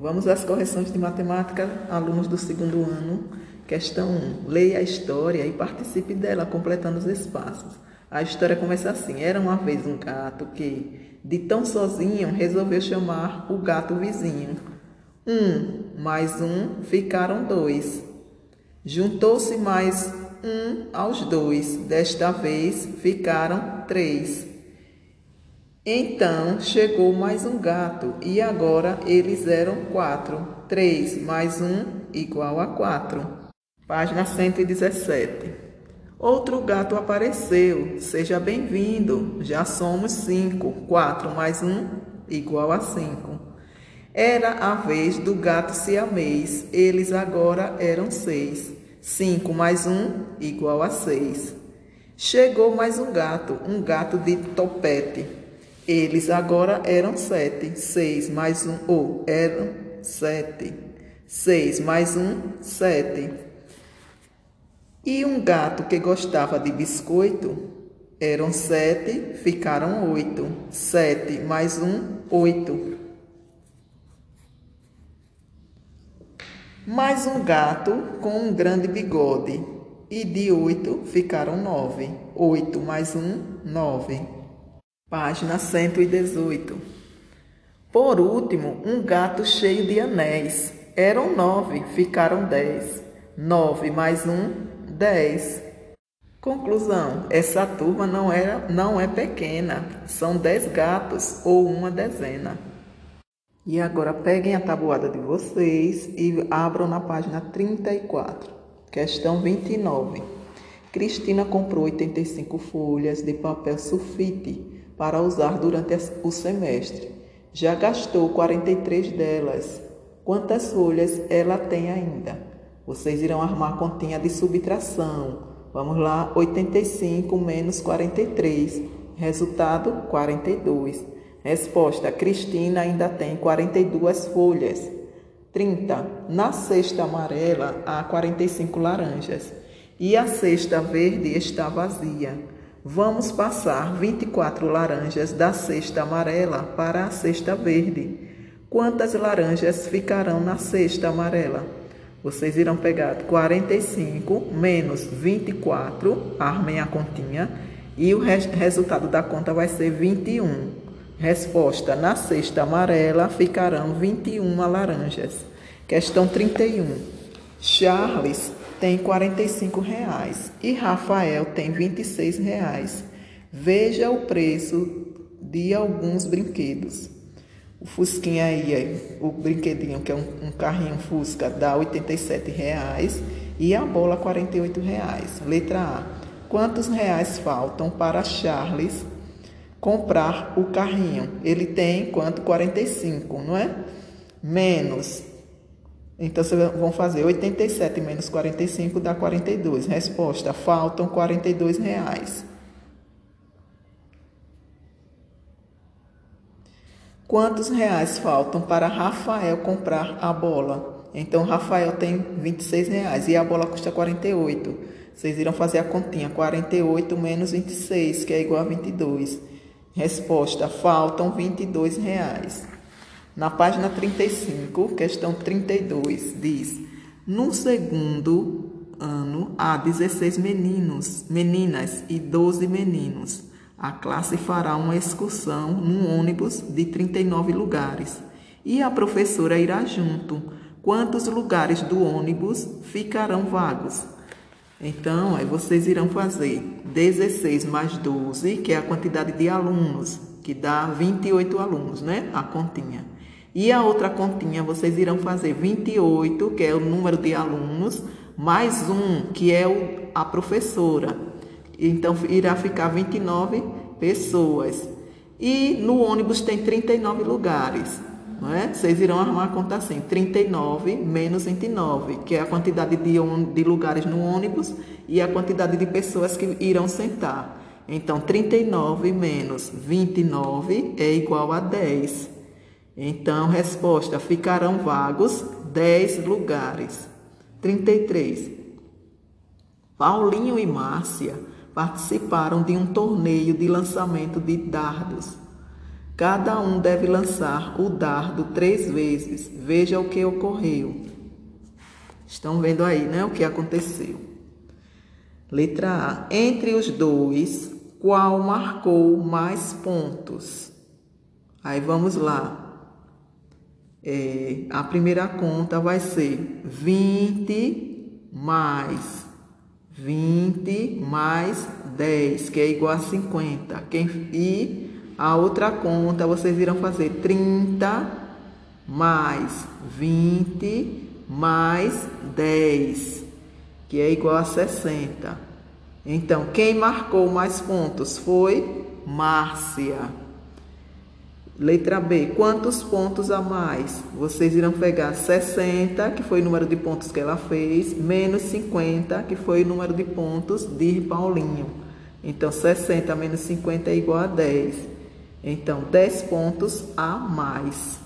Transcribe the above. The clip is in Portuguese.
Vamos às correções de matemática, alunos do segundo ano. Questão 1. Leia a história e participe dela, completando os espaços. A história começa assim: Era uma vez um gato que, de tão sozinho, resolveu chamar o gato vizinho. Um mais um ficaram dois. Juntou-se mais um aos dois. Desta vez ficaram três. Então chegou mais um gato e agora eles eram quatro. Três mais um igual a quatro. Página 117. Outro gato apareceu. Seja bem-vindo. Já somos cinco. Quatro mais um igual a cinco. Era a vez do gato siamês. Eles agora eram seis. Cinco mais um igual a seis. Chegou mais um gato, um gato de topete. Eles agora eram sete. Seis mais um, ou eram sete. Seis mais um, sete. E um gato que gostava de biscoito, eram sete, ficaram oito. Sete mais um, oito. Mais um gato com um grande bigode. E de oito ficaram nove. Oito mais um, nove. Página 118. Por último, um gato cheio de anéis. Eram nove, ficaram dez. Nove mais um, dez. Conclusão: essa turma não, era, não é pequena, são dez gatos ou uma dezena. E agora peguem a tabuada de vocês e abram na página 34, questão 29. Cristina comprou 85 folhas de papel sulfite para usar durante o semestre. Já gastou 43 delas. Quantas folhas ela tem ainda? Vocês irão armar a continha de subtração. Vamos lá, 85 menos 43. Resultado, 42. Resposta: Cristina ainda tem 42 folhas. 30. Na cesta amarela há 45 laranjas e a cesta verde está vazia. Vamos passar 24 laranjas da cesta amarela para a cesta verde. Quantas laranjas ficarão na cesta amarela? Vocês irão pegar 45 menos 24, armem a continha, e o res resultado da conta vai ser 21. Resposta: na cesta amarela ficarão 21 laranjas. Questão 31. Charles tem 45 reais e Rafael tem 26 reais. Veja o preço de alguns brinquedos. O Fusquinha aí, o brinquedinho que é um, um carrinho Fusca, dá 87 reais e a bola 48 reais. Letra A. Quantos reais faltam para Charles comprar o carrinho? Ele tem quanto? 45, não é? Menos então, vocês vão fazer 87 menos 45 dá 42. Resposta: faltam 42 reais. Quantos reais faltam para Rafael comprar a bola? Então, Rafael tem 26 reais e a bola custa 48. Vocês irão fazer a continha: 48 menos 26, que é igual a 22. Resposta: faltam 22 reais. Na página 35, questão 32, diz: No segundo ano há 16 meninos, meninas e 12 meninos. A classe fará uma excursão num ônibus de 39 lugares e a professora irá junto. Quantos lugares do ônibus ficarão vagos? Então, aí vocês irão fazer 16 mais 12, que é a quantidade de alunos, que dá 28 alunos, né? A continha. E a outra continha vocês irão fazer 28, que é o número de alunos, mais um, que é o, a professora. Então irá ficar 29 pessoas. E no ônibus tem 39 lugares. Não é? Vocês irão arrumar a conta assim: 39 menos 29, que é a quantidade de, de lugares no ônibus e a quantidade de pessoas que irão sentar. Então, 39 menos 29 é igual a 10. Então, resposta: ficarão vagos 10 lugares. 33. Paulinho e Márcia participaram de um torneio de lançamento de dardos. Cada um deve lançar o dardo três vezes. Veja o que ocorreu. Estão vendo aí, né? O que aconteceu. Letra A. Entre os dois, qual marcou mais pontos? Aí vamos lá. É, a primeira conta vai ser 20 mais 20 mais 10, que é igual a 50. Quem, e a outra conta vocês irão fazer 30 mais 20 mais 10, que é igual a 60. Então, quem marcou mais pontos foi Márcia. Letra B, quantos pontos a mais? Vocês irão pegar 60, que foi o número de pontos que ela fez, menos 50, que foi o número de pontos de Paulinho. Então, 60 menos 50 é igual a 10. Então, 10 pontos a mais.